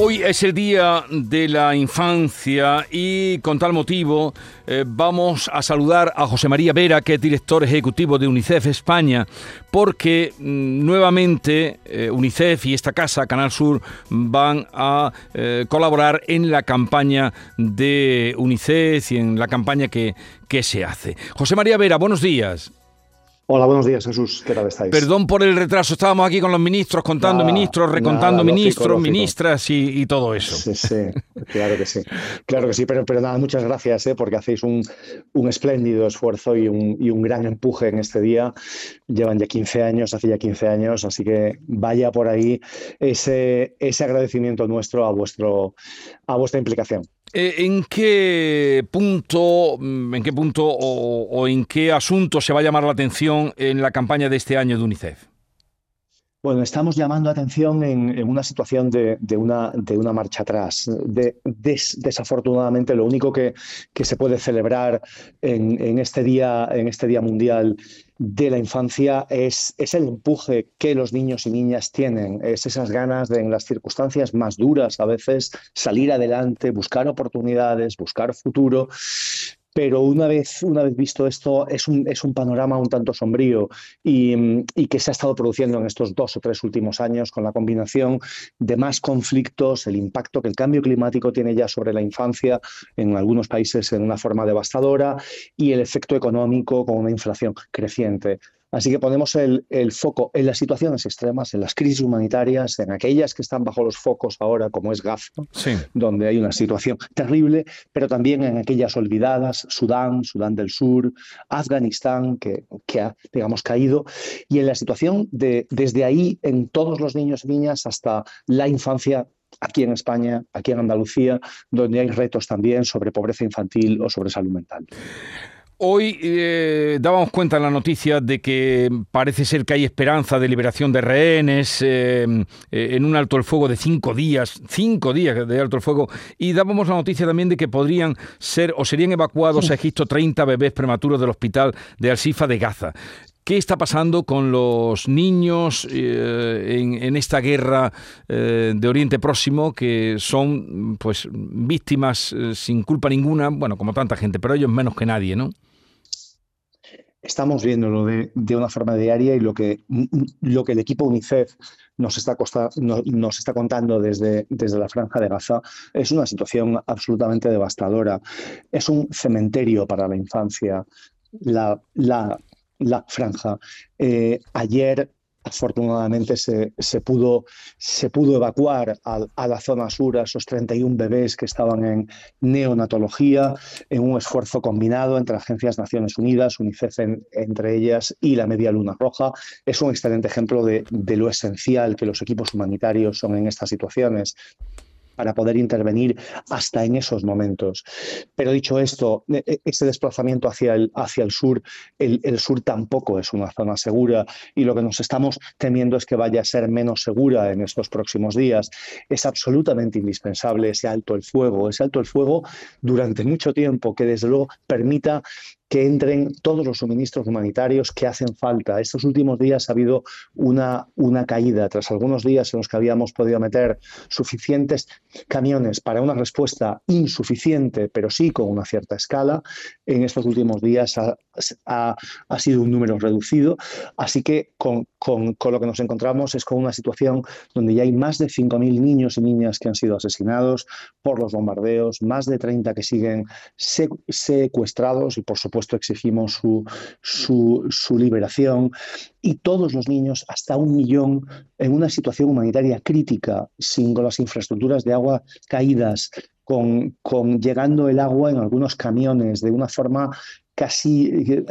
Hoy es el Día de la Infancia y con tal motivo eh, vamos a saludar a José María Vera, que es director ejecutivo de UNICEF España, porque mm, nuevamente eh, UNICEF y esta casa, Canal Sur, van a eh, colaborar en la campaña de UNICEF y en la campaña que, que se hace. José María Vera, buenos días. Hola, buenos días, Jesús. ¿Qué tal estáis? Perdón por el retraso. Estábamos aquí con los ministros, contando ministros, recontando ministros, ministras y, todo eso. Sí, sí, claro que sí. Claro que sí, pero, pero nada, muchas gracias, ¿eh? porque hacéis un, un espléndido esfuerzo y un, y un, gran empuje en este día. Llevan ya 15 años, hace ya 15 años, así que vaya por ahí ese, ese agradecimiento nuestro a, vuestro, a vuestra implicación. Eh, ¿En qué punto, mm, en qué punto o, en qué asunto se va a llamar la atención en la campaña de este año de UNICEF? Bueno, estamos llamando atención en, una situación de, una, marcha atrás. desafortunadamente, lo único que, que se puede celebrar en, en, este día, en este día mundial de la infancia es, es, el empuje que los niños y niñas tienen, es esas ganas de en las circunstancias más duras a veces salir adelante, buscar oportunidades, buscar futuro pero una vez, una vez visto esto, es un, es un panorama un tanto sombrío y, que se ha estado produciendo en estos dos o tres últimos años con la combinación de más conflictos, el impacto que el cambio climático tiene ya sobre la infancia en algunos países en una forma devastadora y el efecto económico con una inflación creciente. Así que ponemos el, foco en las situaciones extremas, en las crisis humanitarias, en aquellas que están bajo los focos ahora, como es Gaza, donde hay una situación terrible, pero también en aquellas olvidadas, Sudán, Sudán del Sur, Afganistán, que, que ha, digamos, caído, y en la situación de, desde ahí, en todos los niños y niñas, hasta la infancia aquí en España, aquí en Andalucía, donde hay retos también sobre pobreza infantil o sobre salud mental. Hoy eh, dábamos cuenta en la noticia de que parece ser que hay esperanza de liberación de rehenes eh, eh, en un alto el fuego de cinco días, cinco días de alto el fuego, y dábamos la noticia también de que podrían ser o serían evacuados a Egipto 30 bebés prematuros del hospital de Al-Sifa de Gaza. ¿Qué está pasando con los niños en, esta guerra de Oriente Próximo que son pues víctimas sin culpa ninguna, bueno, como tanta gente, pero ellos menos que nadie, ¿no? Estamos viéndolo de, una forma diaria y lo que, lo que el equipo UNICEF nos está, nos está contando desde, desde la franja de Gaza es una situación absolutamente devastadora. Es un cementerio para la infancia. La, la, la franja. Eh, ayer Afortunadamente se, pudo, se pudo evacuar a, la zona sur a esos 31 bebés que estaban en neonatología en un esfuerzo combinado entre agencias Naciones Unidas, UNICEF entre ellas y la Media Luna Roja. Es un excelente ejemplo de lo esencial que los equipos humanitarios son en estas situaciones para poder intervenir hasta en esos momentos. Pero dicho esto, e, e, ese desplazamiento hacia el, hacia el sur, el, sur tampoco es una zona segura y lo que nos estamos temiendo es que vaya a ser menos segura en estos próximos días. Es absolutamente indispensable ese alto el fuego, ese alto el fuego durante mucho tiempo que desde luego permita que entren todos los suministros humanitarios que hacen falta. Estos últimos días ha habido una, una caída, tras algunos días en los que habíamos podido meter suficientes camiones para una respuesta insuficiente, pero sí con una cierta escala. En estos últimos días ha, ha, sido un número reducido, así que con, con, con, lo que nos encontramos es con una situación donde ya hay más de 5.000 niños y niñas que han sido asesinados por los bombardeos, más de 30 que siguen secuestrados y por supuesto exigimos su, su, liberación y todos los niños, hasta un millón, en una situación humanitaria crítica, sin las infraestructuras de agua caídas, con, con, llegando el agua en algunos camiones de una forma casi eh,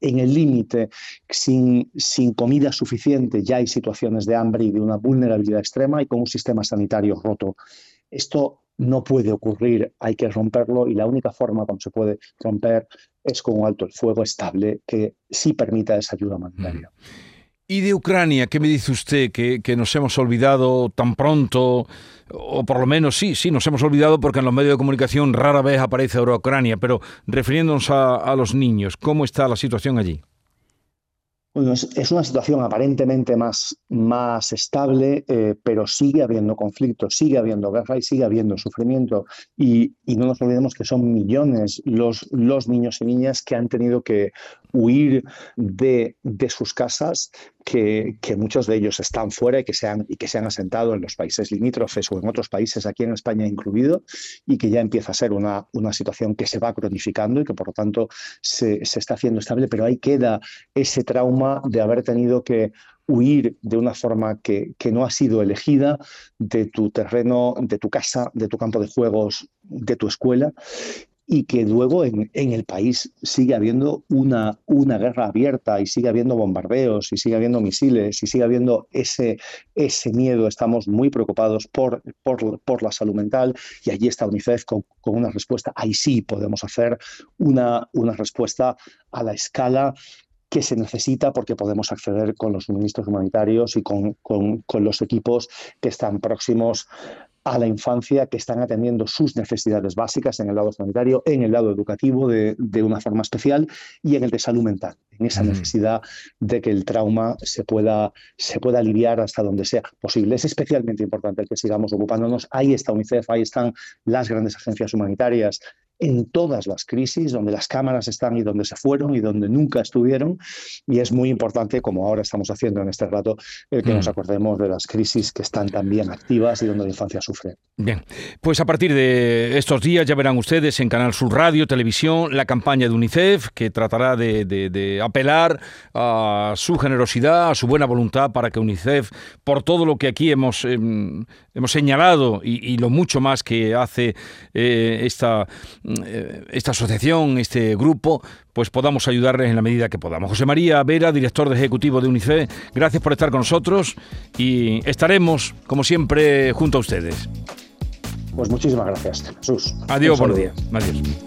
en el límite, sin, sin comida suficiente, ya hay situaciones de hambre y de una vulnerabilidad extrema y con un sistema sanitario roto. Esto no puede ocurrir, hay que romperlo y la única forma como se puede romper es con un alto el fuego estable que sí permita esa ayuda humanitaria. ¿Y de Ucrania? ¿Qué me dice usted? ¿Que, nos hemos olvidado tan pronto? O por lo menos sí, sí, nos hemos olvidado porque en los medios de comunicación rara vez aparece ahora Ucrania, pero refiriéndonos a los niños, ¿cómo está la situación allí? Bueno, es, una situación aparentemente más, más estable, eh, pero sigue habiendo conflicto, sigue habiendo guerra y sigue habiendo sufrimiento. Y, no nos olvidemos que son millones los, los niños y niñas que han tenido que huir de, de sus casas, que, que, muchos de ellos están fuera y que, se han, y que se han asentado en los países limítrofes o en otros países, aquí en España incluido, y que ya empieza a ser una, una situación que se va cronificando y que por lo tanto se, se está haciendo estable, pero ahí queda ese trauma de haber tenido que huir de una forma que, que, no ha sido elegida de tu terreno, de tu casa, de tu campo de juegos, de tu escuela, y que luego en, el país sigue habiendo una, una, guerra abierta y sigue habiendo bombardeos y sigue habiendo misiles y sigue habiendo ese, ese miedo. Estamos muy preocupados por, por, por la salud mental y allí está UNICEF con, con, una respuesta. Ahí sí podemos hacer una, una respuesta a la escala que se necesita porque podemos acceder con los suministros humanitarios y con, con, con los equipos que están próximos a la infancia que están atendiendo sus necesidades básicas en el lado sanitario, en el lado educativo de, una forma especial y en el de salud mental, en esa necesidad de que el trauma se pueda, se pueda aliviar hasta donde sea posible. Es especialmente importante que sigamos ocupándonos. Ahí está UNICEF, ahí están las grandes agencias humanitarias, en todas las crisis, donde las cámaras están y donde se fueron y donde nunca estuvieron. Y es muy importante, como ahora estamos haciendo en este rato, el que nos mm. acordemos de las crisis que están también activas y donde la infancia sufre. Bien, pues a partir de estos días ya verán ustedes en Canal Sur Radio, Televisión, la campaña de UNICEF que tratará de, apelar a su generosidad, a su buena voluntad para que UNICEF, por todo lo que aquí hemos, em, hemos señalado y, lo mucho más que hace eh, esta esta asociación, este grupo, pues podamos ayudarles en la medida que podamos. José María Vera, director de ejecutivo de UNICEF, gracias por estar con nosotros y estaremos, como siempre, junto a ustedes. Pues muchísimas gracias, Jesús. Adiós, buenos días. Adiós.